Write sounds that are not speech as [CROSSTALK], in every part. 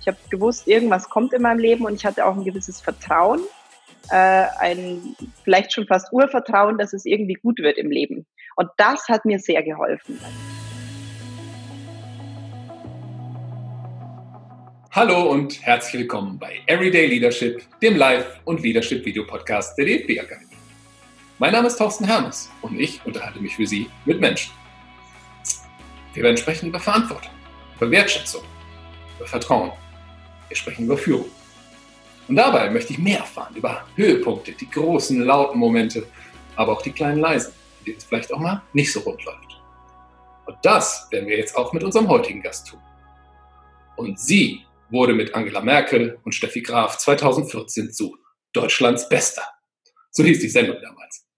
Ich habe gewusst, irgendwas kommt in meinem Leben und ich hatte auch ein gewisses Vertrauen, äh, ein vielleicht schon fast Urvertrauen, dass es irgendwie gut wird im Leben. Und das hat mir sehr geholfen. Hallo und herzlich willkommen bei Everyday Leadership, dem Live- und Leadership-Video-Podcast der DFB Akademie. Mein Name ist Thorsten Hermes und ich unterhalte mich für Sie mit Menschen. Wir werden sprechen über Verantwortung, über Wertschätzung, über Vertrauen. Wir sprechen über Führung. Und dabei möchte ich mehr erfahren über Höhepunkte, die großen, lauten Momente, aber auch die kleinen leisen, in denen es vielleicht auch mal nicht so rund läuft. Und das werden wir jetzt auch mit unserem heutigen Gast tun. Und sie wurde mit Angela Merkel und Steffi Graf 2014 zu Deutschlands Bester. So hieß die Sendung damals.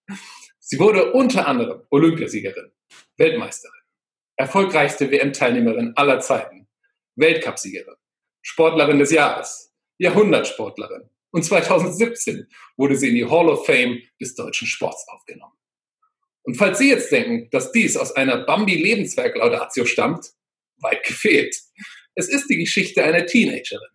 Sie wurde unter anderem Olympiasiegerin, Weltmeisterin, erfolgreichste WM-Teilnehmerin aller Zeiten, Weltcupsiegerin, Sportlerin des Jahres, Jahrhundertsportlerin und 2017 wurde sie in die Hall of Fame des deutschen Sports aufgenommen. Und falls Sie jetzt denken, dass dies aus einer Bambi-Lebenswerk-Laudatio stammt, weit gefehlt. Es ist die Geschichte einer Teenagerin,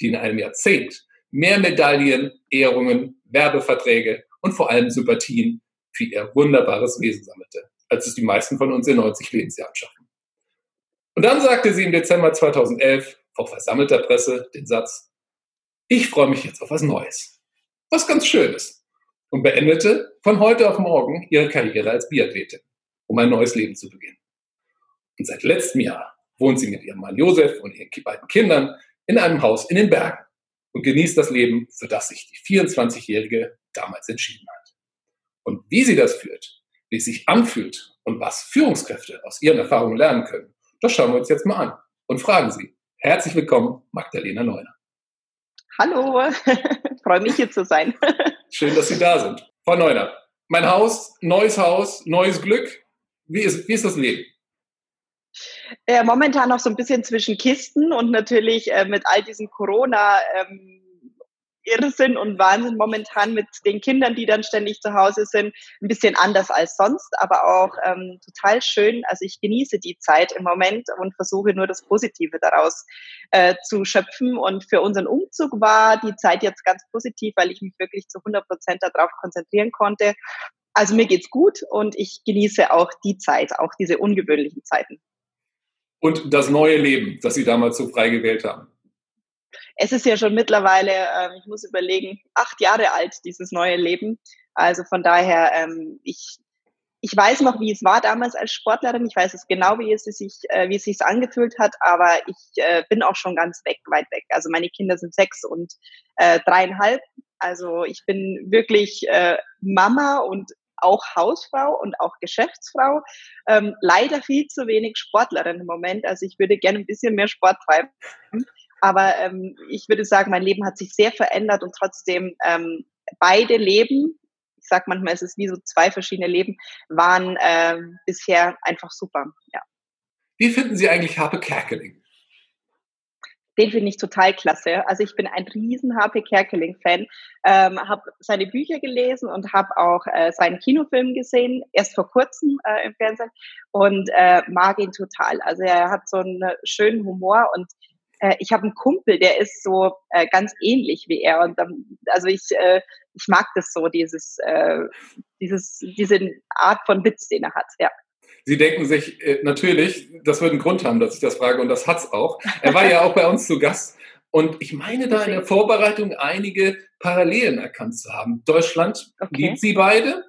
die in einem Jahrzehnt mehr Medaillen, Ehrungen, Werbeverträge und vor allem Sympathien für ihr wunderbares Wesen sammelte, als es die meisten von uns in 90 Lebensjahren schaffen. Und dann sagte sie im Dezember 2011 vor versammelter Presse den Satz, ich freue mich jetzt auf was Neues. Was ganz Schönes. Und beendete von heute auf morgen ihre Karriere als Biathletin, um ein neues Leben zu beginnen. Und seit letztem Jahr wohnt sie mit ihrem Mann Josef und ihren beiden Kindern in einem Haus in den Bergen und genießt das Leben, für das sich die 24-Jährige damals entschieden hat. Und wie sie das führt, wie es sich anfühlt und was Führungskräfte aus ihren Erfahrungen lernen können, das schauen wir uns jetzt mal an und fragen Sie. Herzlich willkommen, Magdalena Neuner. Hallo, [LAUGHS] freue mich hier zu sein. Schön, dass Sie da sind. Frau Neuner, mein Haus, neues Haus, neues Glück. Wie ist, wie ist das Leben? Äh, momentan noch so ein bisschen zwischen Kisten und natürlich äh, mit all diesen Corona- ähm, Irrsinn und Wahnsinn momentan mit den Kindern, die dann ständig zu Hause sind, ein bisschen anders als sonst, aber auch ähm, total schön. Also ich genieße die Zeit im Moment und versuche nur das Positive daraus äh, zu schöpfen. Und für unseren Umzug war die Zeit jetzt ganz positiv, weil ich mich wirklich zu 100 Prozent darauf konzentrieren konnte. Also mir geht's gut und ich genieße auch die Zeit, auch diese ungewöhnlichen Zeiten und das neue Leben, das Sie damals so frei gewählt haben? Es ist ja schon mittlerweile, äh, ich muss überlegen, acht Jahre alt, dieses neue Leben. Also von daher, ähm, ich, ich weiß noch, wie es war damals als Sportlerin. Ich weiß es genau, wie es sich, äh, wie es sich angefühlt hat, aber ich äh, bin auch schon ganz weg, weit weg. Also meine Kinder sind sechs und äh, dreieinhalb. Also ich bin wirklich äh, Mama und auch Hausfrau und auch Geschäftsfrau. Ähm, leider viel zu wenig Sportlerin im Moment. Also ich würde gerne ein bisschen mehr Sport treiben. Aber ähm, ich würde sagen, mein Leben hat sich sehr verändert und trotzdem ähm, beide Leben, ich sage manchmal, es ist wie so zwei verschiedene Leben, waren ähm, bisher einfach super. Ja. Wie finden Sie eigentlich Harpe Kerkeling? den finde ich total klasse. Also ich bin ein riesen H.P. Kerkeling-Fan, ähm, habe seine Bücher gelesen und habe auch äh, seinen Kinofilm gesehen, erst vor kurzem äh, im Fernsehen und äh, mag ihn total. Also er hat so einen schönen Humor und äh, ich habe einen Kumpel, der ist so äh, ganz ähnlich wie er und ähm, also ich äh, ich mag das so dieses äh, dieses diese Art von Witz, den er hat. Ja. Sie denken sich äh, natürlich, das wird einen Grund haben, dass ich das frage und das hat's auch. Er war ja auch bei uns zu Gast und ich meine da in der Vorbereitung einige Parallelen erkannt zu haben. Deutschland okay. liebt Sie beide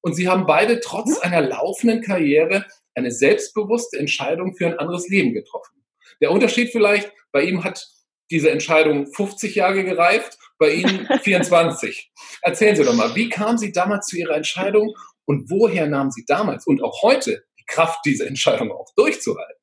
und Sie haben beide trotz mhm. einer laufenden Karriere eine selbstbewusste Entscheidung für ein anderes Leben getroffen. Der Unterschied vielleicht, bei ihm hat diese Entscheidung 50 Jahre gereift, bei Ihnen [LAUGHS] 24. Erzählen Sie doch mal, wie kamen Sie damals zu Ihrer Entscheidung und woher nahmen Sie damals und auch heute Kraft, diese Entscheidung auch durchzuhalten?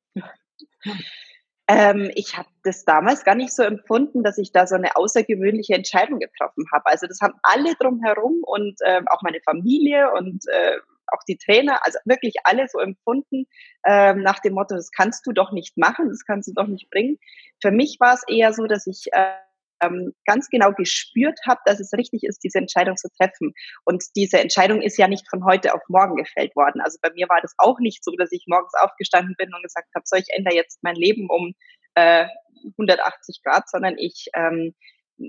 Ähm, ich habe das damals gar nicht so empfunden, dass ich da so eine außergewöhnliche Entscheidung getroffen habe. Also das haben alle drumherum und äh, auch meine Familie und äh, auch die Trainer, also wirklich alle so empfunden, äh, nach dem Motto, das kannst du doch nicht machen, das kannst du doch nicht bringen. Für mich war es eher so, dass ich äh, ähm, ganz genau gespürt habe, dass es richtig ist, diese Entscheidung zu treffen. Und diese Entscheidung ist ja nicht von heute auf morgen gefällt worden. Also bei mir war das auch nicht so, dass ich morgens aufgestanden bin und gesagt habe, so, ich ändere jetzt mein Leben um äh, 180 Grad, sondern ich, ähm,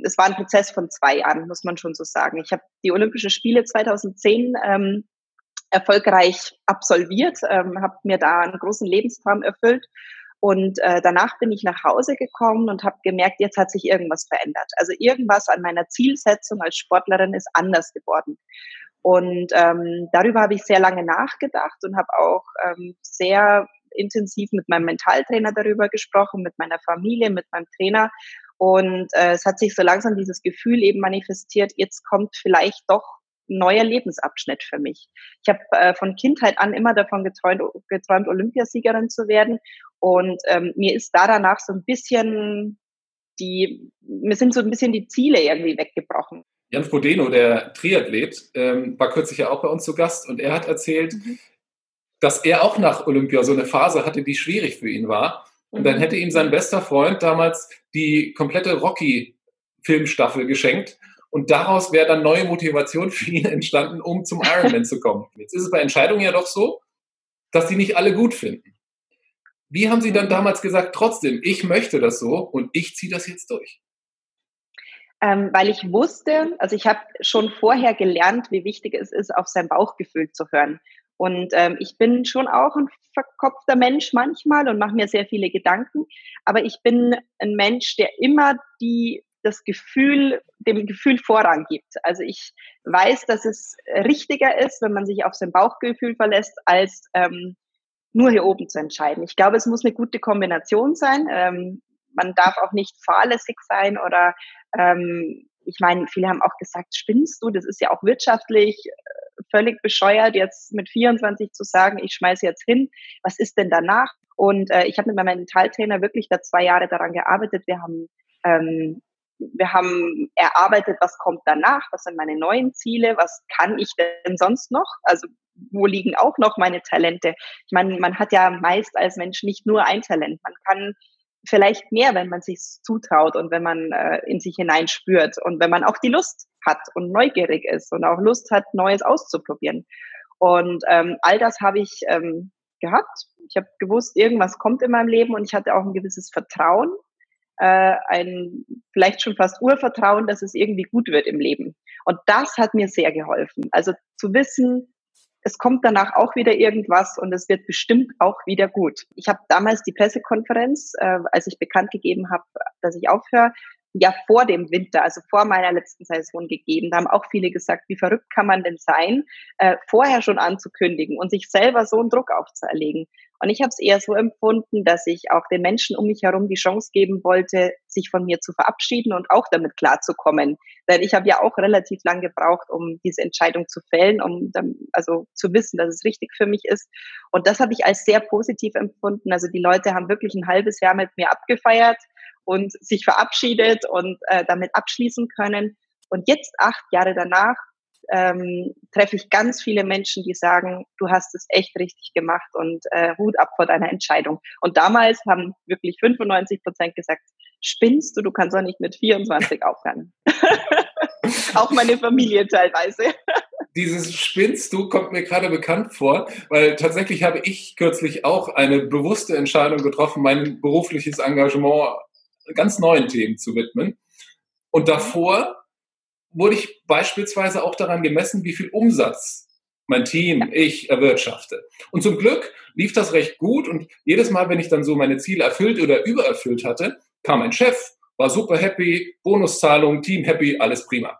es war ein Prozess von zwei Jahren, muss man schon so sagen. Ich habe die Olympischen Spiele 2010 ähm, erfolgreich absolviert, ähm, habe mir da einen großen Lebenstraum erfüllt und äh, danach bin ich nach Hause gekommen und habe gemerkt, jetzt hat sich irgendwas verändert. Also irgendwas an meiner Zielsetzung als Sportlerin ist anders geworden. Und ähm, darüber habe ich sehr lange nachgedacht und habe auch ähm, sehr intensiv mit meinem Mentaltrainer darüber gesprochen, mit meiner Familie, mit meinem Trainer. Und äh, es hat sich so langsam dieses Gefühl eben manifestiert, jetzt kommt vielleicht doch neuer Lebensabschnitt für mich. Ich habe äh, von Kindheit an immer davon geträumt, geträumt Olympiasiegerin zu werden. Und ähm, mir ist da danach so ein bisschen die, mir sind so ein bisschen die Ziele irgendwie weggebrochen. Jan Frodeno, der Triathlet, ähm, war kürzlich ja auch bei uns zu Gast und er hat erzählt, mhm. dass er auch nach Olympia so eine Phase hatte, die schwierig für ihn war. Und dann mhm. hätte ihm sein bester Freund damals die komplette Rocky-Filmstaffel geschenkt. Und daraus wäre dann neue Motivation für ihn entstanden, um zum Ironman zu kommen. [LAUGHS] Jetzt ist es bei Entscheidungen ja doch so, dass sie nicht alle gut finden. Wie haben Sie dann damals gesagt, trotzdem, ich möchte das so und ich ziehe das jetzt durch? ähm, weil ich wusste, also ich habe schon vorher gelernt, wie wichtig es ist, auf sein Bauchgefühl zu hören. Und ähm, ich bin schon auch ein verkopfter Mensch manchmal und mache mir sehr viele Gedanken, aber ich bin ein Mensch, der immer die das Gefühl, dem Gefühl Vorrang gibt. Also ich weiß, dass es richtiger ist, wenn man sich auf sein Bauchgefühl verlässt, als ähm, nur hier oben zu entscheiden. Ich glaube, es muss eine gute Kombination sein. Ähm, man darf auch nicht fahrlässig sein oder ähm, ich meine, viele haben auch gesagt, spinnst du? Das ist ja auch wirtschaftlich äh, völlig bescheuert, jetzt mit 24 zu sagen, ich schmeiße jetzt hin. Was ist denn danach? Und äh, ich habe mit meinem Mentaltrainer wirklich da zwei Jahre daran gearbeitet. Wir haben ähm, wir haben erarbeitet, was kommt danach, was sind meine neuen Ziele, was kann ich denn sonst noch? Also wo liegen auch noch meine Talente? Ich meine, man hat ja meist als Mensch nicht nur ein Talent. Man kann vielleicht mehr, wenn man sich zutraut und wenn man äh, in sich hineinspürt und wenn man auch die Lust hat und neugierig ist und auch Lust hat, Neues auszuprobieren. Und ähm, all das habe ich ähm, gehabt. Ich habe gewusst, irgendwas kommt in meinem Leben und ich hatte auch ein gewisses Vertrauen, äh, ein vielleicht schon fast Urvertrauen, dass es irgendwie gut wird im Leben. Und das hat mir sehr geholfen. Also zu wissen, es kommt danach auch wieder irgendwas und es wird bestimmt auch wieder gut. Ich habe damals die Pressekonferenz, äh, als ich bekannt gegeben habe, dass ich aufhöre, ja vor dem Winter, also vor meiner letzten Saison gegeben. Da haben auch viele gesagt, wie verrückt kann man denn sein, äh, vorher schon anzukündigen und sich selber so einen Druck aufzuerlegen. Und ich habe es eher so empfunden, dass ich auch den Menschen um mich herum die Chance geben wollte, sich von mir zu verabschieden und auch damit klarzukommen. Denn ich habe ja auch relativ lang gebraucht, um diese Entscheidung zu fällen, um dann, also zu wissen, dass es richtig für mich ist. Und das habe ich als sehr positiv empfunden. Also die Leute haben wirklich ein halbes Jahr mit mir abgefeiert und sich verabschiedet und äh, damit abschließen können. Und jetzt, acht Jahre danach, ähm, treffe ich ganz viele Menschen, die sagen, du hast es echt richtig gemacht und äh, Hut ab vor deiner Entscheidung. Und damals haben wirklich 95 Prozent gesagt, spinnst du, du kannst doch nicht mit 24 aufhören. [LAUGHS] Auch meine Familie teilweise. Dieses Spinnst du kommt mir gerade bekannt vor, weil tatsächlich habe ich kürzlich auch eine bewusste Entscheidung getroffen, mein berufliches Engagement ganz neuen Themen zu widmen. Und mhm. davor wurde ich beispielsweise auch daran gemessen, wie viel Umsatz mein Team, ich erwirtschafte. Und zum Glück lief das recht gut und jedes Mal, wenn ich dann so meine Ziele erfüllt oder übererfüllt hatte, kam ein Chef, war super happy, Bonuszahlung, Team happy, alles prima.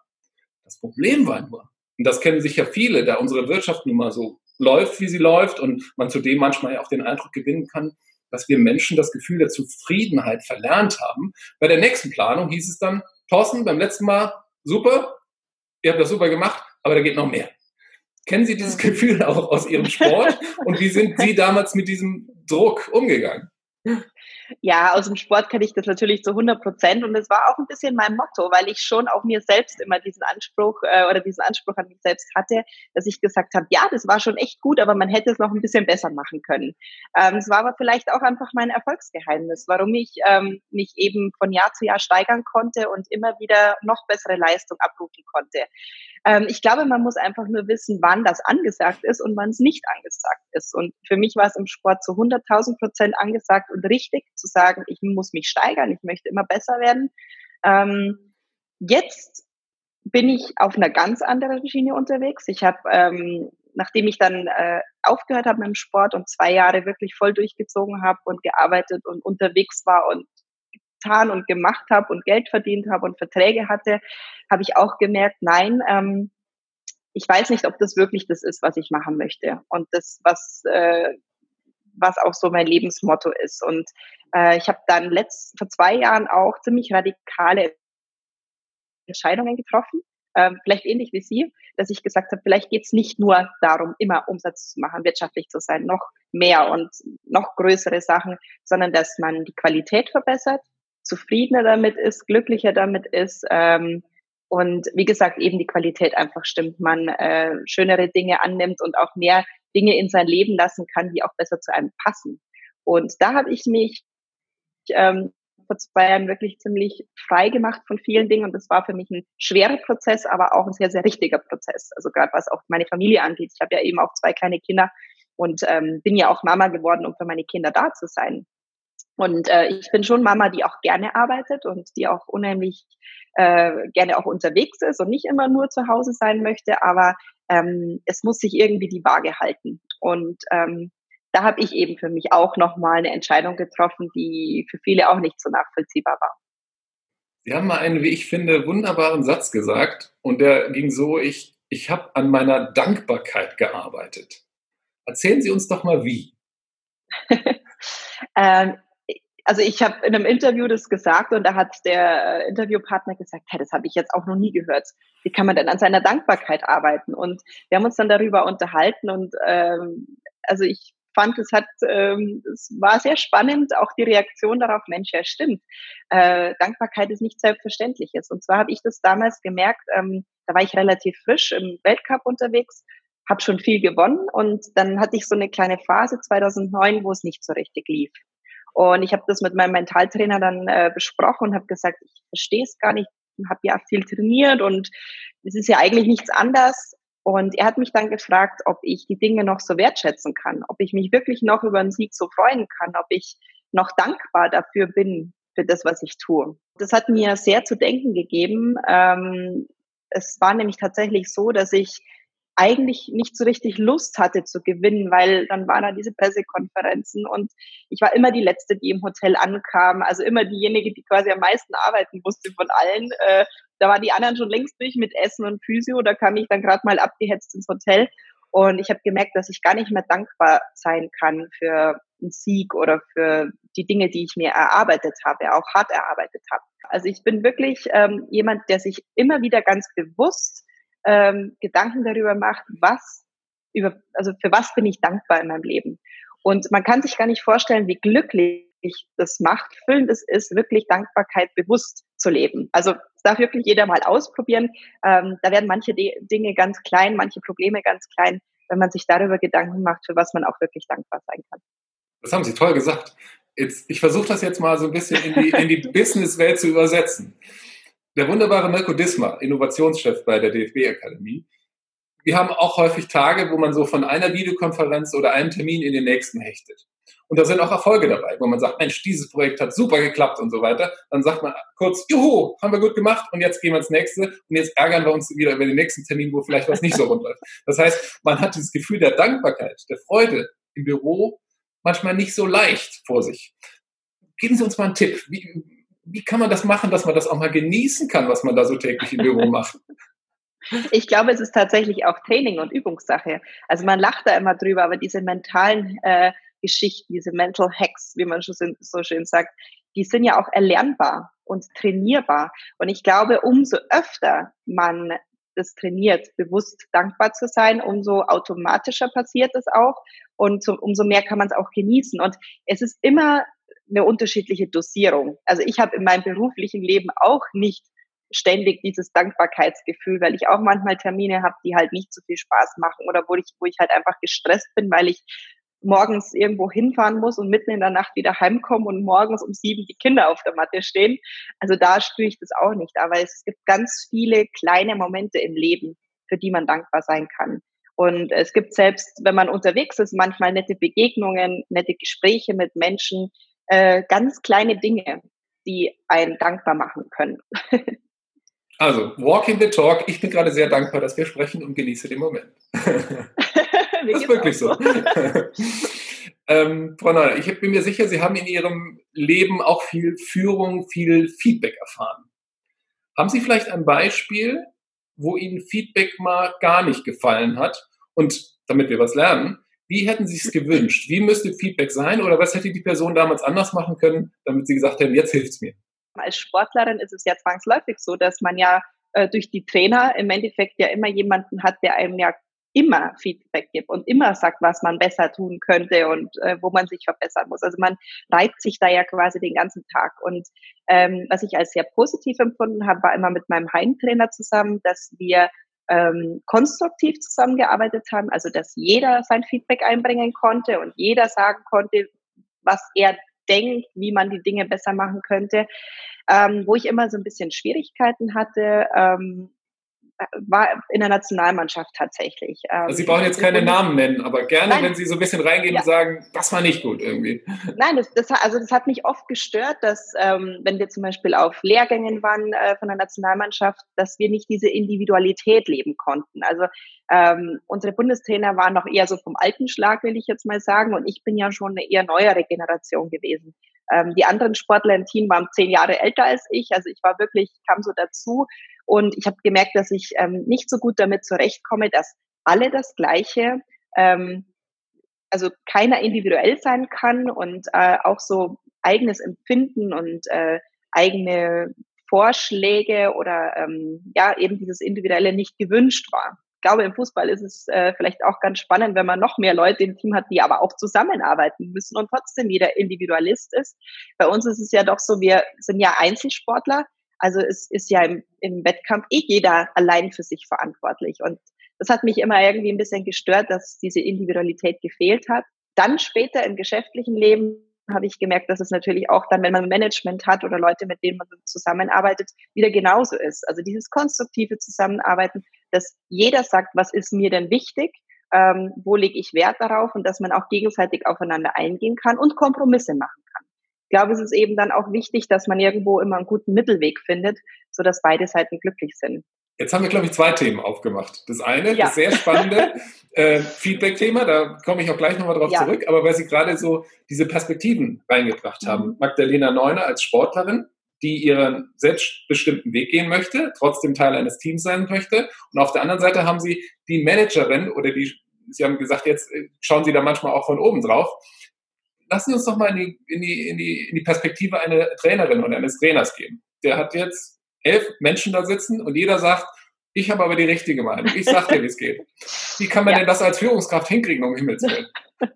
Das Problem war nur, und das kennen sicher viele, da unsere Wirtschaft nun mal so läuft, wie sie läuft und man zudem manchmal ja auch den Eindruck gewinnen kann, dass wir Menschen das Gefühl der Zufriedenheit verlernt haben. Bei der nächsten Planung hieß es dann, Thorsten, beim letzten Mal, super, ihr habt das super gemacht, aber da geht noch mehr. Kennen Sie dieses Gefühl auch aus Ihrem Sport? [LAUGHS] Und wie sind Sie damals mit diesem Druck umgegangen? Ja, aus dem Sport kenne ich das natürlich zu 100 Prozent und es war auch ein bisschen mein Motto, weil ich schon auch mir selbst immer diesen Anspruch äh, oder diesen Anspruch an mich selbst hatte, dass ich gesagt habe, ja, das war schon echt gut, aber man hätte es noch ein bisschen besser machen können. Ähm, es war aber vielleicht auch einfach mein Erfolgsgeheimnis, warum ich ähm, mich eben von Jahr zu Jahr steigern konnte und immer wieder noch bessere Leistung abrufen konnte. Ähm, ich glaube, man muss einfach nur wissen, wann das angesagt ist und wann es nicht angesagt ist. Und für mich war es im Sport zu 100.000 Prozent angesagt und richtig zu sagen, ich muss mich steigern, ich möchte immer besser werden. Ähm, jetzt bin ich auf einer ganz anderen Schiene unterwegs. Ich habe, ähm, nachdem ich dann äh, aufgehört habe mit dem Sport und zwei Jahre wirklich voll durchgezogen habe und gearbeitet und unterwegs war und getan und gemacht habe und Geld verdient habe und Verträge hatte, habe ich auch gemerkt, nein, ähm, ich weiß nicht, ob das wirklich das ist, was ich machen möchte und das, was äh, was auch so mein Lebensmotto ist. Und äh, ich habe dann letzt, vor zwei Jahren auch ziemlich radikale Entscheidungen getroffen, ähm, vielleicht ähnlich wie Sie, dass ich gesagt habe, vielleicht geht es nicht nur darum, immer Umsatz zu machen, wirtschaftlich zu sein, noch mehr und noch größere Sachen, sondern dass man die Qualität verbessert, zufriedener damit ist, glücklicher damit ist. Ähm, und wie gesagt, eben die Qualität einfach stimmt, man äh, schönere Dinge annimmt und auch mehr Dinge in sein Leben lassen kann, die auch besser zu einem passen. Und da habe ich mich ähm, vor zwei Jahren wirklich ziemlich frei gemacht von vielen Dingen und das war für mich ein schwerer Prozess, aber auch ein sehr, sehr richtiger Prozess. Also gerade was auch meine Familie angeht. Ich habe ja eben auch zwei kleine Kinder und ähm, bin ja auch Mama geworden, um für meine Kinder da zu sein. Und äh, ich bin schon Mama, die auch gerne arbeitet und die auch unheimlich äh, gerne auch unterwegs ist und nicht immer nur zu Hause sein möchte, aber ähm, es muss sich irgendwie die Waage halten. Und ähm, da habe ich eben für mich auch nochmal eine Entscheidung getroffen, die für viele auch nicht so nachvollziehbar war. Sie haben mal einen, wie ich finde, wunderbaren Satz gesagt und der ging so, ich, ich habe an meiner Dankbarkeit gearbeitet. Erzählen Sie uns doch mal wie. [LAUGHS] ähm, also ich habe in einem Interview das gesagt und da hat der äh, Interviewpartner gesagt, hey, das habe ich jetzt auch noch nie gehört. Wie kann man denn an seiner Dankbarkeit arbeiten? Und wir haben uns dann darüber unterhalten und ähm, also ich fand, es hat, ähm, es war sehr spannend, auch die Reaktion darauf, Mensch, ja stimmt. Äh, Dankbarkeit ist nicht selbstverständliches. Und zwar habe ich das damals gemerkt, ähm, da war ich relativ frisch im Weltcup unterwegs, habe schon viel gewonnen und dann hatte ich so eine kleine Phase 2009, wo es nicht so richtig lief. Und ich habe das mit meinem Mentaltrainer dann äh, besprochen und habe gesagt, ich verstehe es gar nicht, habe ja viel trainiert und es ist ja eigentlich nichts anders. Und er hat mich dann gefragt, ob ich die Dinge noch so wertschätzen kann, ob ich mich wirklich noch über einen Sieg so freuen kann, ob ich noch dankbar dafür bin, für das, was ich tue. Das hat mir sehr zu denken gegeben. Ähm, es war nämlich tatsächlich so, dass ich eigentlich nicht so richtig Lust hatte zu gewinnen, weil dann waren da diese Pressekonferenzen und ich war immer die Letzte, die im Hotel ankam, also immer diejenige, die quasi am meisten arbeiten musste von allen. Äh, da waren die anderen schon längst durch mit Essen und Physio, da kam ich dann gerade mal abgehetzt ins Hotel und ich habe gemerkt, dass ich gar nicht mehr dankbar sein kann für einen Sieg oder für die Dinge, die ich mir erarbeitet habe, auch hart erarbeitet habe. Also ich bin wirklich ähm, jemand, der sich immer wieder ganz bewusst ähm, Gedanken darüber macht, was über, also für was bin ich dankbar in meinem Leben. Und man kann sich gar nicht vorstellen, wie glücklich das macht, füllend es ist, wirklich Dankbarkeit bewusst zu leben. Also es darf wirklich jeder mal ausprobieren. Ähm, da werden manche De Dinge ganz klein, manche Probleme ganz klein, wenn man sich darüber Gedanken macht, für was man auch wirklich dankbar sein kann. Das haben Sie toll gesagt. Jetzt, ich versuche das jetzt mal so ein bisschen in die, in die Businesswelt zu übersetzen. Der wunderbare Mirko Dismar, Innovationschef bei der DFB-Akademie. Wir haben auch häufig Tage, wo man so von einer Videokonferenz oder einem Termin in den nächsten hechtet. Und da sind auch Erfolge dabei, wo man sagt, Mensch, dieses Projekt hat super geklappt und so weiter. Dann sagt man kurz, juhu, haben wir gut gemacht und jetzt gehen wir ins nächste und jetzt ärgern wir uns wieder über den nächsten Termin, wo vielleicht was nicht so rund läuft. Das heißt, man hat dieses Gefühl der Dankbarkeit, der Freude im Büro manchmal nicht so leicht vor sich. Geben Sie uns mal einen Tipp. Wie, wie kann man das machen, dass man das auch mal genießen kann, was man da so täglich im Büro macht? [LAUGHS] Ich glaube, es ist tatsächlich auch Training und Übungssache. Also man lacht da immer drüber, aber diese mentalen äh, Geschichten, diese Mental Hacks, wie man schon so schön sagt, die sind ja auch erlernbar und trainierbar. Und ich glaube, umso öfter man das trainiert, bewusst dankbar zu sein, umso automatischer passiert es auch und so, umso mehr kann man es auch genießen. Und es ist immer eine unterschiedliche Dosierung. Also ich habe in meinem beruflichen Leben auch nicht ständig dieses Dankbarkeitsgefühl, weil ich auch manchmal Termine habe, die halt nicht so viel Spaß machen oder wo ich, wo ich halt einfach gestresst bin, weil ich morgens irgendwo hinfahren muss und mitten in der Nacht wieder heimkomme und morgens um sieben die Kinder auf der Matte stehen. Also da spüre ich das auch nicht. Aber es gibt ganz viele kleine Momente im Leben, für die man dankbar sein kann. Und es gibt selbst, wenn man unterwegs ist, manchmal nette Begegnungen, nette Gespräche mit Menschen, äh, ganz kleine Dinge, die einen dankbar machen können. [LAUGHS] Also, walking the talk. Ich bin gerade sehr dankbar, dass wir sprechen und genieße den Moment. [LAUGHS] das ist wirklich so. [LAUGHS] ähm, Frau Neuer, ich bin mir sicher, Sie haben in Ihrem Leben auch viel Führung, viel Feedback erfahren. Haben Sie vielleicht ein Beispiel, wo Ihnen Feedback mal gar nicht gefallen hat? Und damit wir was lernen, wie hätten Sie es gewünscht? Wie müsste Feedback sein oder was hätte die Person damals anders machen können, damit Sie gesagt hätten, jetzt hilft es mir? Als Sportlerin ist es ja zwangsläufig so, dass man ja äh, durch die Trainer im Endeffekt ja immer jemanden hat, der einem ja immer Feedback gibt und immer sagt, was man besser tun könnte und äh, wo man sich verbessern muss. Also man reibt sich da ja quasi den ganzen Tag. Und ähm, was ich als sehr positiv empfunden habe, war immer mit meinem Heimtrainer zusammen, dass wir ähm, konstruktiv zusammengearbeitet haben, also dass jeder sein Feedback einbringen konnte und jeder sagen konnte, was er denkt, wie man die Dinge besser machen könnte. Ähm, wo ich immer so ein bisschen Schwierigkeiten hatte, ähm, war in der Nationalmannschaft tatsächlich. Also Sie brauchen jetzt keine Namen nennen, aber gerne, Nein. wenn Sie so ein bisschen reingehen ja. und sagen, das war nicht gut irgendwie. Nein, das, das, also das hat mich oft gestört, dass ähm, wenn wir zum Beispiel auf Lehrgängen waren äh, von der Nationalmannschaft, dass wir nicht diese Individualität leben konnten. Also ähm, unsere Bundestrainer waren noch eher so vom alten Schlag, will ich jetzt mal sagen, und ich bin ja schon eine eher neuere Generation gewesen. Ähm, die anderen Sportler im Team waren zehn Jahre älter als ich, also ich war wirklich, kam so dazu und ich habe gemerkt, dass ich ähm, nicht so gut damit zurechtkomme, dass alle das Gleiche, ähm, also keiner individuell sein kann und äh, auch so eigenes Empfinden und äh, eigene Vorschläge oder ähm, ja eben dieses Individuelle nicht gewünscht war. Ich glaube, im Fußball ist es äh, vielleicht auch ganz spannend, wenn man noch mehr Leute im Team hat, die aber auch zusammenarbeiten müssen und trotzdem jeder Individualist ist. Bei uns ist es ja doch so, wir sind ja Einzelsportler also es ist ja im, im Wettkampf eh jeder allein für sich verantwortlich. Und das hat mich immer irgendwie ein bisschen gestört, dass diese Individualität gefehlt hat. Dann später im geschäftlichen Leben habe ich gemerkt, dass es natürlich auch dann, wenn man Management hat oder Leute, mit denen man zusammenarbeitet, wieder genauso ist. Also dieses konstruktive Zusammenarbeiten, dass jeder sagt, was ist mir denn wichtig, ähm, wo lege ich Wert darauf und dass man auch gegenseitig aufeinander eingehen kann und Kompromisse machen kann. Ich glaube, es ist eben dann auch wichtig, dass man irgendwo immer einen guten Mittelweg findet, so dass beide Seiten glücklich sind. Jetzt haben wir, glaube ich, zwei Themen aufgemacht. Das eine, ja. das sehr spannende [LAUGHS] äh, Feedback-Thema, da komme ich auch gleich nochmal drauf ja. zurück, aber weil Sie gerade so diese Perspektiven reingebracht mhm. haben. Magdalena Neuner als Sportlerin, die ihren selbstbestimmten Weg gehen möchte, trotzdem Teil eines Teams sein möchte. Und auf der anderen Seite haben Sie die Managerin oder die, Sie haben gesagt, jetzt äh, schauen Sie da manchmal auch von oben drauf, lassen Sie uns doch mal in die, in die, in die, in die Perspektive einer Trainerin oder eines Trainers gehen. Der hat jetzt elf Menschen da sitzen und jeder sagt, ich habe aber die richtige Meinung. Ich sage dir, wie es geht. Wie kann man ja. denn das als Führungskraft hinkriegen, um Himmels Willen? [LAUGHS]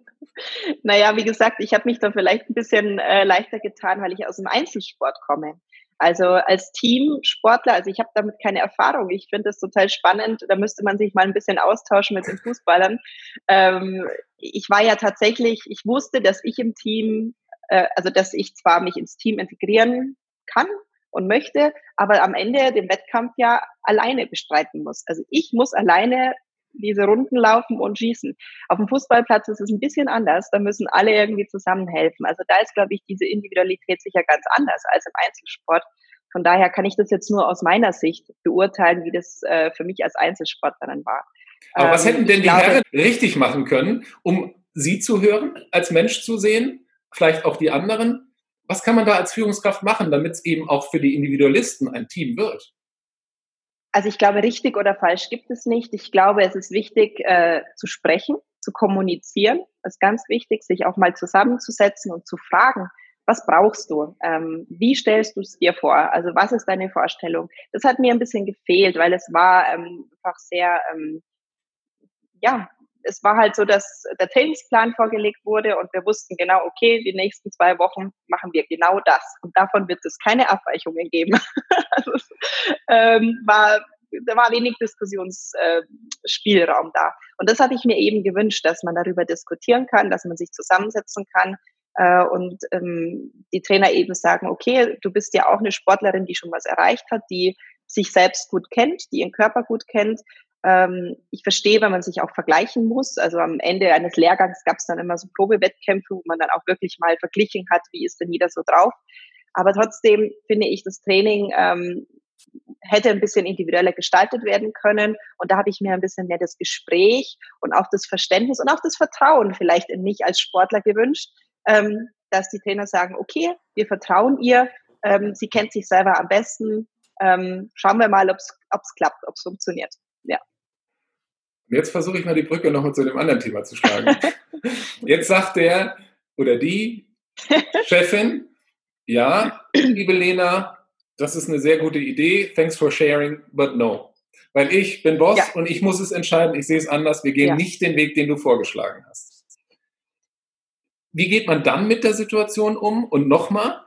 Naja, wie gesagt, ich habe mich da vielleicht ein bisschen äh, leichter getan, weil ich aus dem Einzelsport komme. Also als Teamsportler, also ich habe damit keine Erfahrung. Ich finde das total spannend. Da müsste man sich mal ein bisschen austauschen mit den Fußballern. Ähm, ich war ja tatsächlich, ich wusste, dass ich im Team, äh, also dass ich zwar mich ins Team integrieren kann und möchte, aber am Ende den Wettkampf ja alleine bestreiten muss. Also ich muss alleine diese Runden laufen und schießen. Auf dem Fußballplatz ist es ein bisschen anders. Da müssen alle irgendwie zusammenhelfen. Also da ist, glaube ich, diese Individualität sicher ganz anders als im Einzelsport. Von daher kann ich das jetzt nur aus meiner Sicht beurteilen, wie das äh, für mich als Einzelsportlerin war. Aber ähm, was hätten denn die glaube, Herren richtig machen können, um Sie zu hören, als Mensch zu sehen, vielleicht auch die anderen? Was kann man da als Führungskraft machen, damit es eben auch für die Individualisten ein Team wird? Also ich glaube, richtig oder falsch gibt es nicht. Ich glaube, es ist wichtig äh, zu sprechen, zu kommunizieren. Es ist ganz wichtig, sich auch mal zusammenzusetzen und zu fragen, was brauchst du? Ähm, wie stellst du es dir vor? Also was ist deine Vorstellung? Das hat mir ein bisschen gefehlt, weil es war ähm, einfach sehr, ähm, ja, es war halt so, dass der Trainingsplan vorgelegt wurde und wir wussten genau, okay, die nächsten zwei Wochen machen wir genau das und davon wird es keine Abweichungen geben. [LAUGHS] also, ähm, war, da war wenig Diskussionsspielraum äh, da. Und das hatte ich mir eben gewünscht, dass man darüber diskutieren kann, dass man sich zusammensetzen kann äh, und ähm, die Trainer eben sagen, okay, du bist ja auch eine Sportlerin, die schon was erreicht hat, die sich selbst gut kennt, die ihren Körper gut kennt ich verstehe, wenn man sich auch vergleichen muss. Also am Ende eines Lehrgangs gab es dann immer so Probewettkämpfe, wo man dann auch wirklich mal verglichen hat, wie ist denn jeder so drauf. Aber trotzdem finde ich, das Training ähm, hätte ein bisschen individueller gestaltet werden können. Und da habe ich mir ein bisschen mehr das Gespräch und auch das Verständnis und auch das Vertrauen vielleicht in mich als Sportler gewünscht, ähm, dass die Trainer sagen, okay, wir vertrauen ihr, ähm, sie kennt sich selber am besten, ähm, schauen wir mal, ob es klappt, ob es funktioniert. Ja. Jetzt versuche ich mal die Brücke nochmal zu dem anderen Thema zu schlagen. [LAUGHS] Jetzt sagt der oder die [LAUGHS] Chefin, ja, liebe Lena, das ist eine sehr gute Idee. Thanks for sharing, but no. Weil ich bin Boss ja. und ich muss es entscheiden. Ich sehe es anders. Wir gehen ja. nicht den Weg, den du vorgeschlagen hast. Wie geht man dann mit der Situation um? Und nochmal,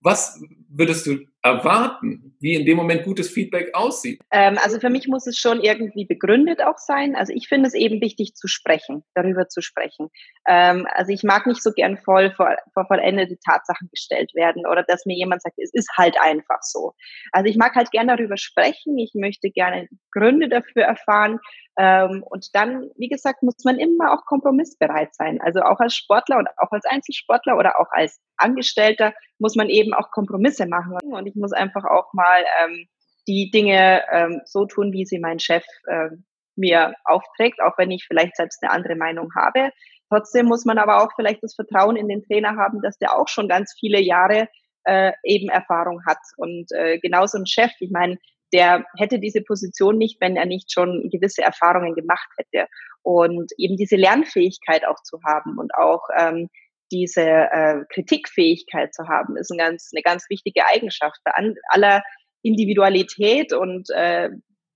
was würdest du erwarten, wie in dem Moment gutes Feedback aussieht? Ähm, also für mich muss es schon irgendwie begründet auch sein. Also ich finde es eben wichtig zu sprechen, darüber zu sprechen. Ähm, also ich mag nicht so gern voll vor, vor vollendete Tatsachen gestellt werden oder dass mir jemand sagt, es ist halt einfach so. Also ich mag halt gern darüber sprechen. Ich möchte gerne Gründe dafür erfahren. Ähm, und dann, wie gesagt, muss man immer auch kompromissbereit sein. Also auch als Sportler und auch als Einzelsportler oder auch als Angestellter muss man eben auch Kompromisse machen. Und ich muss einfach auch mal ähm, die Dinge ähm, so tun, wie sie mein Chef äh, mir aufträgt, auch wenn ich vielleicht selbst eine andere Meinung habe. Trotzdem muss man aber auch vielleicht das Vertrauen in den Trainer haben, dass der auch schon ganz viele Jahre äh, eben Erfahrung hat. Und äh, genauso ein Chef, ich meine, der hätte diese Position nicht, wenn er nicht schon gewisse Erfahrungen gemacht hätte. Und eben diese Lernfähigkeit auch zu haben und auch ähm, diese äh, Kritikfähigkeit zu haben, ist ein ganz, eine ganz wichtige Eigenschaft bei aller Individualität und äh,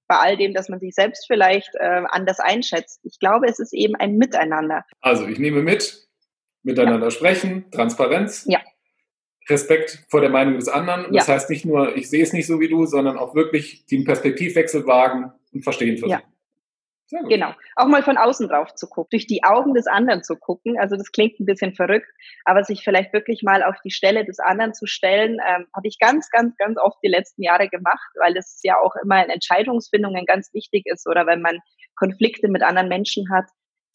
bei all dem, dass man sich selbst vielleicht äh, anders einschätzt. Ich glaube, es ist eben ein Miteinander. Also ich nehme mit, miteinander ja. sprechen, Transparenz, ja. Respekt vor der Meinung des anderen. Ja. Das heißt nicht nur, ich sehe es nicht so wie du, sondern auch wirklich den Perspektivwechsel wagen und verstehen versuchen. Ja. Genau. Auch mal von außen drauf zu gucken, durch die Augen des anderen zu gucken. Also das klingt ein bisschen verrückt, aber sich vielleicht wirklich mal auf die Stelle des anderen zu stellen, ähm, habe ich ganz, ganz, ganz oft die letzten Jahre gemacht, weil es ja auch immer in Entscheidungsfindungen ganz wichtig ist oder wenn man Konflikte mit anderen Menschen hat,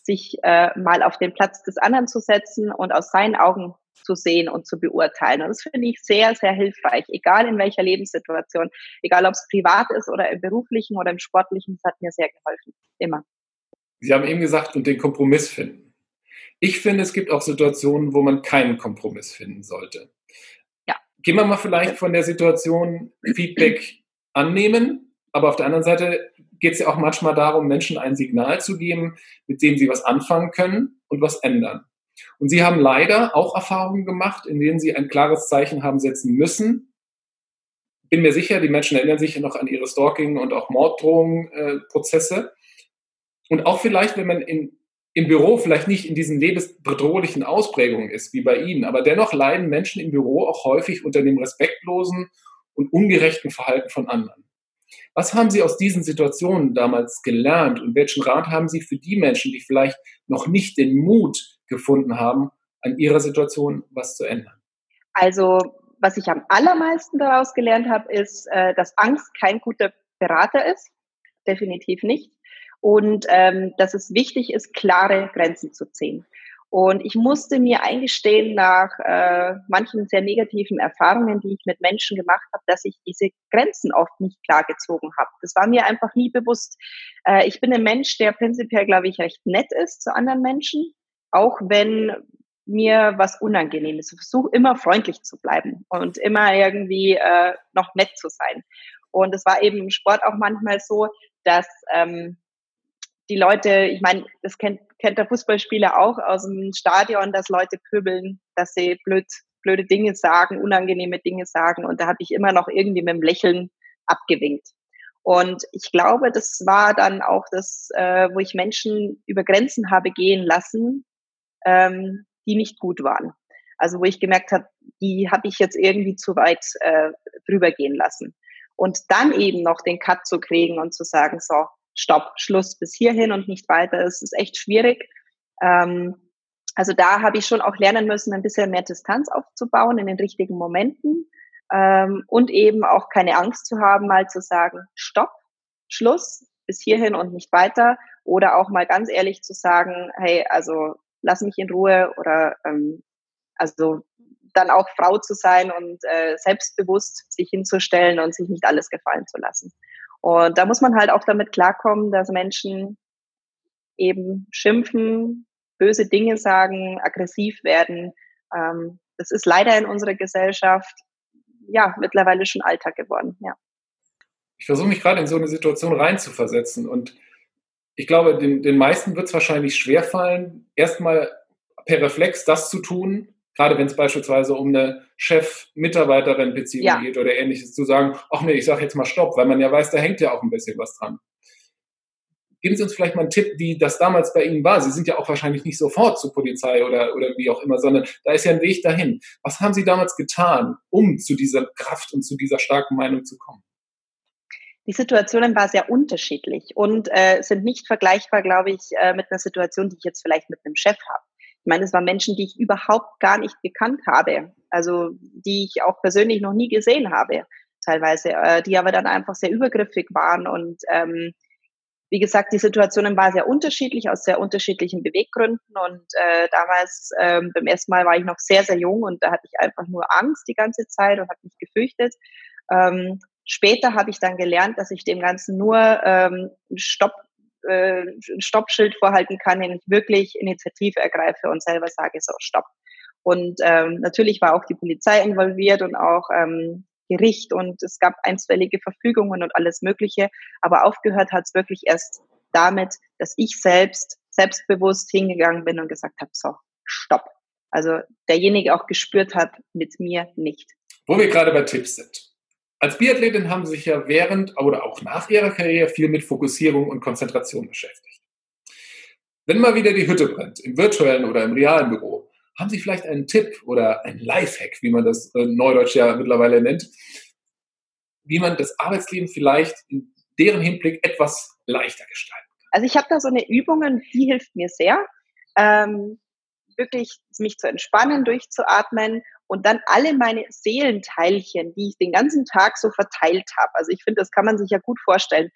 sich äh, mal auf den Platz des anderen zu setzen und aus seinen Augen zu sehen und zu beurteilen. Und das finde ich sehr, sehr hilfreich, egal in welcher Lebenssituation, egal ob es privat ist oder im beruflichen oder im sportlichen, das hat mir sehr geholfen, immer. Sie haben eben gesagt, und den Kompromiss finden. Ich finde, es gibt auch Situationen, wo man keinen Kompromiss finden sollte. Ja. Gehen wir mal vielleicht von der Situation Feedback annehmen, aber auf der anderen Seite geht es ja auch manchmal darum, Menschen ein Signal zu geben, mit dem sie was anfangen können und was ändern. Und sie haben leider auch Erfahrungen gemacht, in denen sie ein klares Zeichen haben setzen müssen. Bin mir sicher, die Menschen erinnern sich noch an ihre Stalking- und auch Morddrohungen-Prozesse. Äh, und auch vielleicht, wenn man in, im Büro vielleicht nicht in diesen lebensbedrohlichen Ausprägungen ist, wie bei Ihnen, aber dennoch leiden Menschen im Büro auch häufig unter dem respektlosen und ungerechten Verhalten von anderen. Was haben Sie aus diesen Situationen damals gelernt und welchen Rat haben Sie für die Menschen, die vielleicht noch nicht den Mut gefunden haben, an ihrer Situation was zu ändern? Also, was ich am allermeisten daraus gelernt habe, ist, äh, dass Angst kein guter Berater ist. Definitiv nicht. Und ähm, dass es wichtig ist, klare Grenzen zu ziehen. Und ich musste mir eingestehen nach äh, manchen sehr negativen Erfahrungen, die ich mit Menschen gemacht habe, dass ich diese Grenzen oft nicht klar gezogen habe. Das war mir einfach nie bewusst. Äh, ich bin ein Mensch, der prinzipiell, glaube ich, recht nett ist zu anderen Menschen auch wenn mir was unangenehm ist. Ich versuche immer freundlich zu bleiben und immer irgendwie äh, noch nett zu sein. Und es war eben im Sport auch manchmal so, dass ähm, die Leute, ich meine, das kennt, kennt der Fußballspieler auch aus dem Stadion, dass Leute pöbeln, dass sie blöd, blöde Dinge sagen, unangenehme Dinge sagen. Und da habe ich immer noch irgendwie mit dem Lächeln abgewinkt. Und ich glaube, das war dann auch das, äh, wo ich Menschen über Grenzen habe gehen lassen, ähm, die nicht gut waren. Also wo ich gemerkt habe, die habe ich jetzt irgendwie zu weit äh, drüber gehen lassen. Und dann eben noch den Cut zu kriegen und zu sagen, so, stopp, Schluss bis hierhin und nicht weiter, das ist echt schwierig. Ähm, also da habe ich schon auch lernen müssen, ein bisschen mehr Distanz aufzubauen in den richtigen Momenten ähm, und eben auch keine Angst zu haben, mal zu sagen, stopp, Schluss, bis hierhin und nicht weiter. Oder auch mal ganz ehrlich zu sagen, hey, also lass mich in Ruhe oder ähm, also dann auch Frau zu sein und äh, selbstbewusst sich hinzustellen und sich nicht alles gefallen zu lassen. Und da muss man halt auch damit klarkommen, dass Menschen eben schimpfen, böse Dinge sagen, aggressiv werden. Ähm, das ist leider in unserer Gesellschaft ja mittlerweile schon Alltag geworden. Ja. Ich versuche mich gerade in so eine Situation reinzuversetzen und ich glaube, den, den meisten wird es wahrscheinlich schwerfallen, erstmal per Reflex das zu tun, gerade wenn es beispielsweise um eine Chef-Mitarbeiterin-Beziehung ja. geht oder ähnliches, zu sagen, ach nee, ich sage jetzt mal Stopp, weil man ja weiß, da hängt ja auch ein bisschen was dran. Geben Sie uns vielleicht mal einen Tipp, wie das damals bei Ihnen war. Sie sind ja auch wahrscheinlich nicht sofort zur Polizei oder, oder wie auch immer, sondern da ist ja ein Weg dahin. Was haben Sie damals getan, um zu dieser Kraft und zu dieser starken Meinung zu kommen? Die Situationen waren sehr unterschiedlich und äh, sind nicht vergleichbar, glaube ich, äh, mit einer Situation, die ich jetzt vielleicht mit einem Chef habe. Ich meine, es waren Menschen, die ich überhaupt gar nicht gekannt habe, also die ich auch persönlich noch nie gesehen habe, teilweise, äh, die aber dann einfach sehr übergriffig waren und ähm, wie gesagt, die Situationen waren sehr unterschiedlich, aus sehr unterschiedlichen Beweggründen. Und äh, damals, ähm, beim ersten Mal war ich noch sehr, sehr jung und da hatte ich einfach nur Angst die ganze Zeit und habe mich gefürchtet. Ähm, später habe ich dann gelernt, dass ich dem Ganzen nur ähm, Stopp, äh, ein Stoppschild vorhalten kann, wenn ich wirklich Initiative ergreife und selber sage, so, stopp. Und ähm, natürlich war auch die Polizei involviert und auch ähm, Gericht und es gab einstweilige Verfügungen und alles Mögliche. Aber aufgehört hat es wirklich erst damit, dass ich selbst selbstbewusst hingegangen bin und gesagt habe, so, stopp. Also derjenige auch gespürt hat, mit mir nicht. Wo wir gerade bei Tipps sind. Als Biathletin haben Sie sich ja während oder auch nach Ihrer Karriere viel mit Fokussierung und Konzentration beschäftigt. Wenn mal wieder die Hütte brennt, im virtuellen oder im realen Büro, haben Sie vielleicht einen Tipp oder einen Lifehack, wie man das äh, Neudeutsch ja mittlerweile nennt, wie man das Arbeitsleben vielleicht in deren Hinblick etwas leichter gestalten kann? Also ich habe da so eine Übung, die hilft mir sehr, ähm, wirklich mich zu entspannen, durchzuatmen und dann alle meine Seelenteilchen, die ich den ganzen Tag so verteilt habe. Also ich finde, das kann man sich ja gut vorstellen.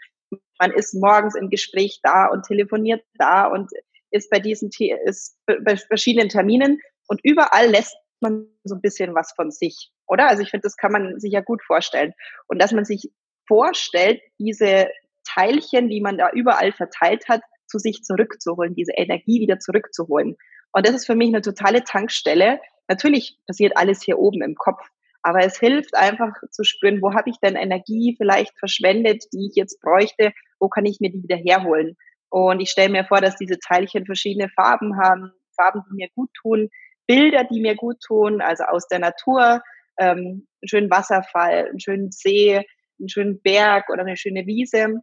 Man ist morgens im Gespräch da und telefoniert da und ist bei diesen ist bei verschiedenen Terminen und überall lässt man so ein bisschen was von sich, oder? Also ich finde, das kann man sich ja gut vorstellen. Und dass man sich vorstellt, diese Teilchen, die man da überall verteilt hat, zu sich zurückzuholen, diese Energie wieder zurückzuholen. Und das ist für mich eine totale Tankstelle. Natürlich passiert alles hier oben im Kopf, aber es hilft einfach zu spüren, wo habe ich denn Energie vielleicht verschwendet, die ich jetzt bräuchte, wo kann ich mir die wieder herholen. Und ich stelle mir vor, dass diese Teilchen verschiedene Farben haben, Farben, die mir gut tun, Bilder, die mir gut tun, also aus der Natur, ähm, einen schönen Wasserfall, einen schönen See, einen schönen Berg oder eine schöne Wiese,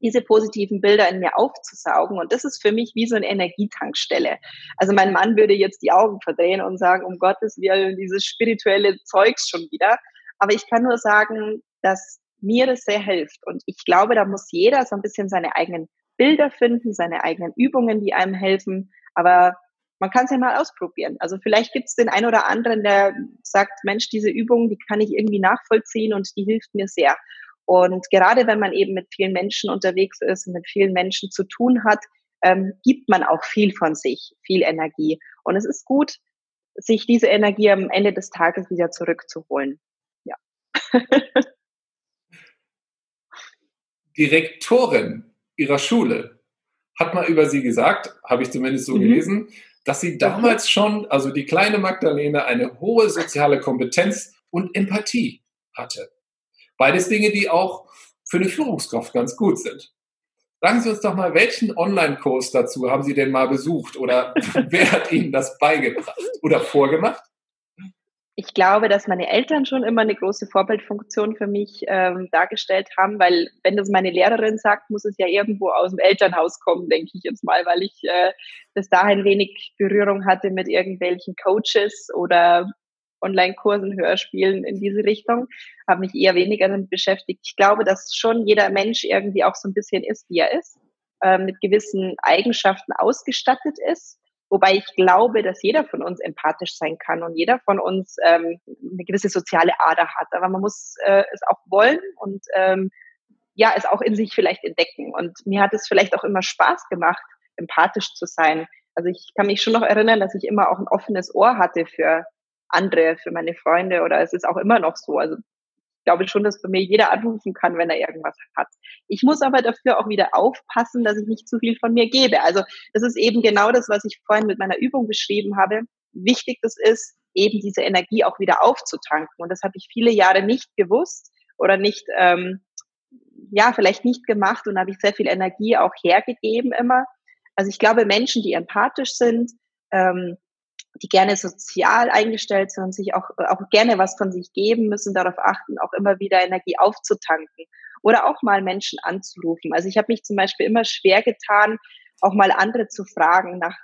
diese positiven Bilder in mir aufzusaugen. Und das ist für mich wie so eine Energietankstelle. Also mein Mann würde jetzt die Augen verdrehen und sagen, um Gottes Willen, dieses spirituelle Zeugs schon wieder. Aber ich kann nur sagen, dass mir das sehr hilft. Und ich glaube, da muss jeder so ein bisschen seine eigenen Bilder finden, seine eigenen Übungen, die einem helfen. Aber man kann es ja mal ausprobieren. Also vielleicht gibt es den einen oder anderen, der sagt, Mensch, diese Übung, die kann ich irgendwie nachvollziehen und die hilft mir sehr. Und gerade wenn man eben mit vielen Menschen unterwegs ist und mit vielen Menschen zu tun hat, ähm, gibt man auch viel von sich, viel Energie. Und es ist gut, sich diese Energie am Ende des Tages wieder zurückzuholen. Ja. [LAUGHS] Direktorin ihrer Schule hat mal über sie gesagt, habe ich zumindest so mhm. gelesen, dass sie damals schon, also die kleine Magdalene, eine hohe soziale Kompetenz und Empathie hatte. Beides Dinge, die auch für eine Führungskraft ganz gut sind. Sagen Sie uns doch mal, welchen Online-Kurs dazu haben Sie denn mal besucht oder [LAUGHS] wer hat Ihnen das beigebracht oder vorgemacht? ich glaube, dass meine Eltern schon immer eine große Vorbildfunktion für mich ähm, dargestellt haben, weil wenn das meine Lehrerin sagt, muss es ja irgendwo aus dem Elternhaus kommen, denke ich jetzt mal, weil ich äh, bis dahin wenig Berührung hatte mit irgendwelchen Coaches oder Online-Kursen, Hörspielen in diese Richtung, habe mich eher weniger damit beschäftigt. Ich glaube, dass schon jeder Mensch irgendwie auch so ein bisschen ist, wie er ist, äh, mit gewissen Eigenschaften ausgestattet ist Wobei ich glaube, dass jeder von uns empathisch sein kann und jeder von uns ähm, eine gewisse soziale Ader hat. Aber man muss äh, es auch wollen und ähm, ja, es auch in sich vielleicht entdecken. Und mir hat es vielleicht auch immer Spaß gemacht, empathisch zu sein. Also ich kann mich schon noch erinnern, dass ich immer auch ein offenes Ohr hatte für andere, für meine Freunde oder es ist auch immer noch so. Also ich glaube schon, dass bei mir jeder anrufen kann, wenn er irgendwas hat. Ich muss aber dafür auch wieder aufpassen, dass ich nicht zu viel von mir gebe. Also das ist eben genau das, was ich vorhin mit meiner Übung beschrieben habe. Wichtig das ist, eben diese Energie auch wieder aufzutanken. Und das habe ich viele Jahre nicht gewusst oder nicht ähm, ja, vielleicht nicht gemacht und habe ich sehr viel Energie auch hergegeben immer. Also ich glaube, Menschen, die empathisch sind, ähm, die gerne sozial eingestellt sind und sich auch, auch gerne was von sich geben, müssen darauf achten, auch immer wieder Energie aufzutanken oder auch mal Menschen anzurufen. Also ich habe mich zum Beispiel immer schwer getan, auch mal andere zu fragen nach,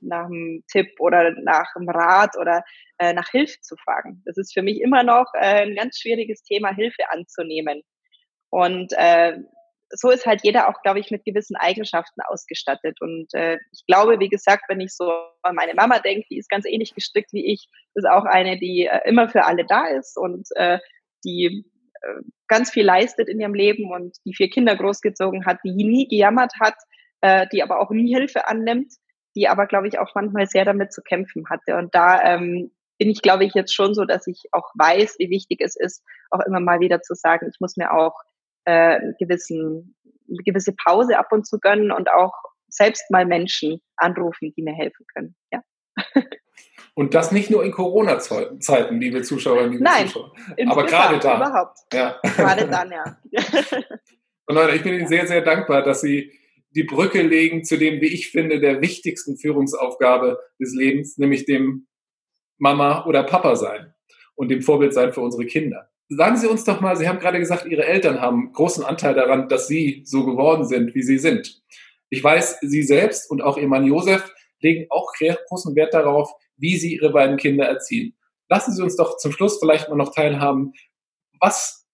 nach einem Tipp oder nach einem Rat oder äh, nach Hilfe zu fragen. Das ist für mich immer noch äh, ein ganz schwieriges Thema, Hilfe anzunehmen. Und äh, so ist halt jeder auch, glaube ich, mit gewissen Eigenschaften ausgestattet. Und äh, ich glaube, wie gesagt, wenn ich so an meine Mama denke, die ist ganz ähnlich gestrickt wie ich, ist auch eine, die äh, immer für alle da ist und äh, die äh, ganz viel leistet in ihrem Leben und die vier Kinder großgezogen hat, die nie gejammert hat, äh, die aber auch nie Hilfe annimmt, die aber, glaube ich, auch manchmal sehr damit zu kämpfen hatte. Und da ähm, bin ich, glaube ich, jetzt schon so, dass ich auch weiß, wie wichtig es ist, auch immer mal wieder zu sagen, ich muss mir auch äh, gewissen, eine gewisse Pause ab und zu gönnen und auch selbst mal Menschen anrufen, die mir helfen können. Ja. [LAUGHS] Und das nicht nur in Corona-Zeiten, liebe Zuschauerinnen, liebe Nein, Zuschauer. Aber gerade da. Überhaupt. Ja. Gerade dann, ja. [LAUGHS] Und Leute, ich bin Ihnen sehr, sehr dankbar, dass Sie die Brücke legen zu dem, wie ich finde, der wichtigsten Führungsaufgabe des Lebens, nämlich dem Mama oder Papa sein und dem Vorbild sein für unsere Kinder. Sagen Sie uns doch mal, Sie haben gerade gesagt, Ihre Eltern haben großen Anteil daran, dass Sie so geworden sind, wie Sie sind. Ich weiß, Sie selbst und auch Ihr Mann Josef legen auch großen Wert darauf, wie Sie Ihre beiden Kinder erziehen. Lassen Sie uns doch zum Schluss vielleicht mal noch teilhaben, was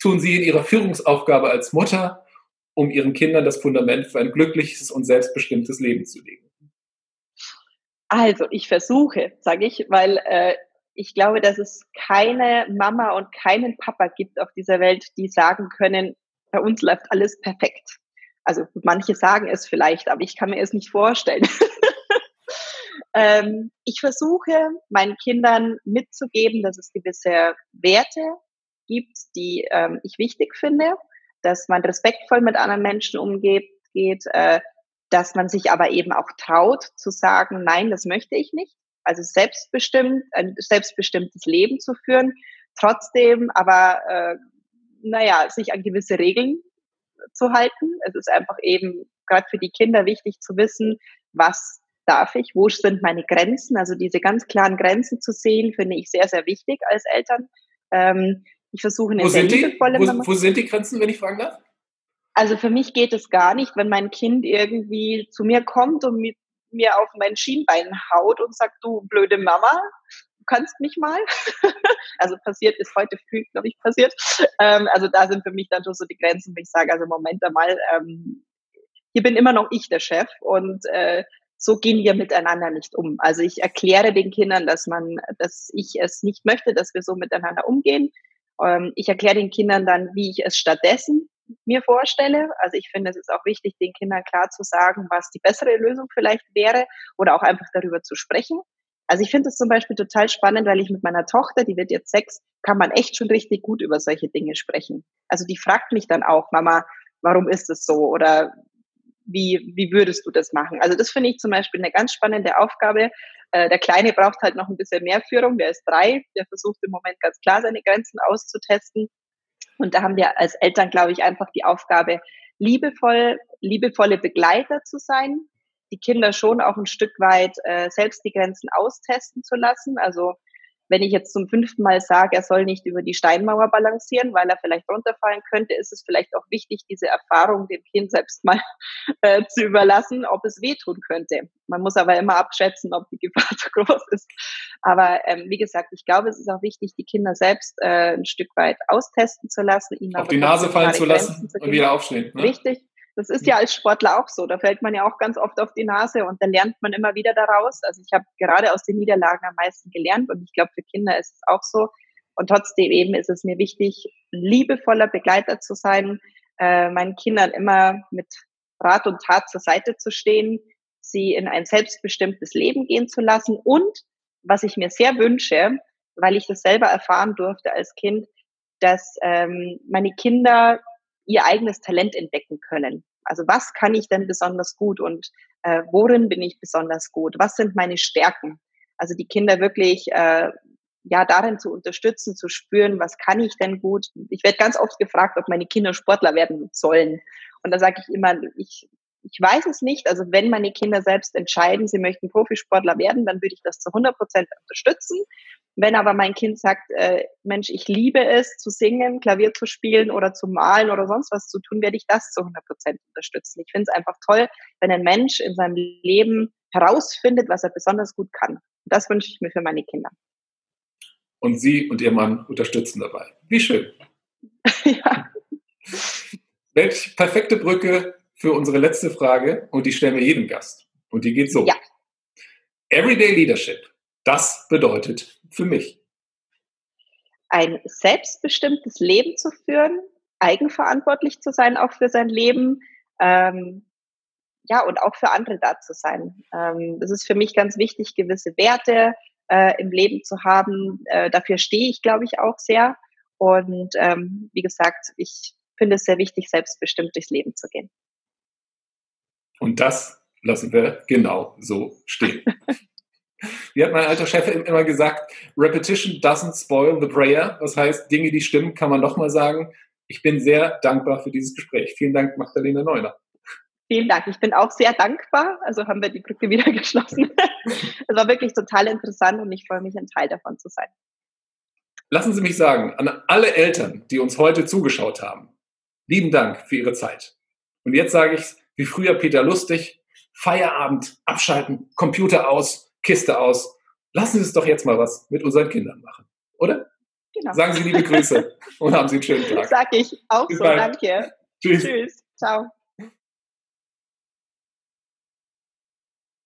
tun Sie in Ihrer Führungsaufgabe als Mutter, um Ihren Kindern das Fundament für ein glückliches und selbstbestimmtes Leben zu legen? Also ich versuche, sage ich, weil äh, ich glaube, dass es keine Mama und keinen Papa gibt auf dieser Welt, die sagen können, bei uns läuft alles perfekt. Also manche sagen es vielleicht, aber ich kann mir es nicht vorstellen. [LAUGHS] ähm, ich versuche meinen Kindern mitzugeben, dass es gewisse Werte gibt, die ähm, ich wichtig finde, dass man respektvoll mit anderen Menschen umgeht, geht, äh, dass man sich aber eben auch traut zu sagen, nein, das möchte ich nicht also selbstbestimmt, ein selbstbestimmtes Leben zu führen, trotzdem aber, äh, naja, sich an gewisse Regeln zu halten. Es ist einfach eben gerade für die Kinder wichtig zu wissen, was darf ich, wo sind meine Grenzen. Also diese ganz klaren Grenzen zu sehen, finde ich sehr, sehr wichtig als Eltern. Ähm, ich versuche eine wo sehr liebevolle wo, wo sind die Grenzen, wenn ich fragen darf? Also für mich geht es gar nicht, wenn mein Kind irgendwie zu mir kommt und mit mir auf mein Schienbein haut und sagt, du blöde Mama, du kannst mich mal. [LAUGHS] also passiert ist heute früh, glaube ich, passiert. Ähm, also da sind für mich dann schon so die Grenzen, wo ich sage, also Moment einmal, ähm, hier bin immer noch ich der Chef und äh, so gehen wir miteinander nicht um. Also ich erkläre den Kindern, dass man, dass ich es nicht möchte, dass wir so miteinander umgehen. Ähm, ich erkläre den Kindern dann, wie ich es stattdessen mir vorstelle. Also ich finde, es ist auch wichtig, den Kindern klar zu sagen, was die bessere Lösung vielleicht wäre oder auch einfach darüber zu sprechen. Also ich finde es zum Beispiel total spannend, weil ich mit meiner Tochter, die wird jetzt sechs, kann man echt schon richtig gut über solche Dinge sprechen. Also die fragt mich dann auch, Mama, warum ist es so? Oder wie, wie würdest du das machen? Also das finde ich zum Beispiel eine ganz spannende Aufgabe. Äh, der Kleine braucht halt noch ein bisschen mehr Führung, der ist drei, der versucht im Moment ganz klar seine Grenzen auszutesten. Und da haben wir als Eltern, glaube ich, einfach die Aufgabe, liebevoll, liebevolle Begleiter zu sein, die Kinder schon auch ein Stück weit äh, selbst die Grenzen austesten zu lassen. Also wenn ich jetzt zum fünften Mal sage, er soll nicht über die Steinmauer balancieren, weil er vielleicht runterfallen könnte, ist es vielleicht auch wichtig, diese Erfahrung dem Kind selbst mal [LAUGHS] äh, zu überlassen, ob es wehtun könnte. Man muss aber immer abschätzen, ob die Gefahr [LAUGHS] zu groß ist. Aber ähm, wie gesagt, ich glaube, es ist auch wichtig, die Kinder selbst äh, ein Stück weit austesten zu lassen, ihnen auf die Nase fallen zu lassen und wieder aufstehen. Ne? Richtig. Das ist ja als Sportler auch so. Da fällt man ja auch ganz oft auf die Nase und da lernt man immer wieder daraus. Also ich habe gerade aus den Niederlagen am meisten gelernt und ich glaube, für Kinder ist es auch so. Und trotzdem eben ist es mir wichtig, liebevoller Begleiter zu sein, äh, meinen Kindern immer mit Rat und Tat zur Seite zu stehen, sie in ein selbstbestimmtes Leben gehen zu lassen und was ich mir sehr wünsche, weil ich das selber erfahren durfte als Kind, dass ähm, meine Kinder ihr eigenes Talent entdecken können. Also was kann ich denn besonders gut und äh, worin bin ich besonders gut? Was sind meine Stärken? Also die Kinder wirklich äh, ja darin zu unterstützen, zu spüren, was kann ich denn gut. Ich werde ganz oft gefragt, ob meine Kinder Sportler werden sollen. Und da sage ich immer, ich, ich weiß es nicht. Also wenn meine Kinder selbst entscheiden, sie möchten Profisportler werden, dann würde ich das zu 100 Prozent unterstützen. Wenn aber mein Kind sagt, äh, Mensch, ich liebe es zu singen, Klavier zu spielen oder zu malen oder sonst was zu tun, werde ich das zu 100 Prozent unterstützen. Ich finde es einfach toll, wenn ein Mensch in seinem Leben herausfindet, was er besonders gut kann. Das wünsche ich mir für meine Kinder. Und Sie und Ihr Mann unterstützen dabei. Wie schön. [LAUGHS] ja. Welche perfekte Brücke für unsere letzte Frage und die stellen wir jedem Gast. Und die geht so. Ja. Everyday Leadership. Das bedeutet für mich? Ein selbstbestimmtes Leben zu führen, eigenverantwortlich zu sein, auch für sein Leben, ähm, ja, und auch für andere da zu sein. Ähm, das ist für mich ganz wichtig, gewisse Werte äh, im Leben zu haben. Äh, dafür stehe ich, glaube ich, auch sehr. Und ähm, wie gesagt, ich finde es sehr wichtig, selbstbestimmt durchs Leben zu gehen. Und das lassen wir genau so stehen. [LAUGHS] Wie hat mein alter Chef immer gesagt, Repetition doesn't spoil the prayer. Das heißt, Dinge, die stimmen, kann man nochmal sagen. Ich bin sehr dankbar für dieses Gespräch. Vielen Dank, Magdalena Neuner. Vielen Dank. Ich bin auch sehr dankbar. Also haben wir die Brücke wieder [LAUGHS] geschlossen. [LAUGHS] Es war wirklich total interessant und ich freue mich, ein Teil davon zu sein. Lassen Sie mich sagen, an alle Eltern, die uns heute zugeschaut haben, lieben Dank für Ihre Zeit. Und jetzt sage ich wie früher Peter Lustig, Feierabend, abschalten, Computer aus, Kiste aus. Lassen Sie es doch jetzt mal was mit unseren Kindern machen, oder? Genau. Sagen Sie liebe Grüße [LAUGHS] und haben Sie einen schönen Tag. Sag ich auch Bis so, bald. danke. Tschüss. Tschüss. Ciao.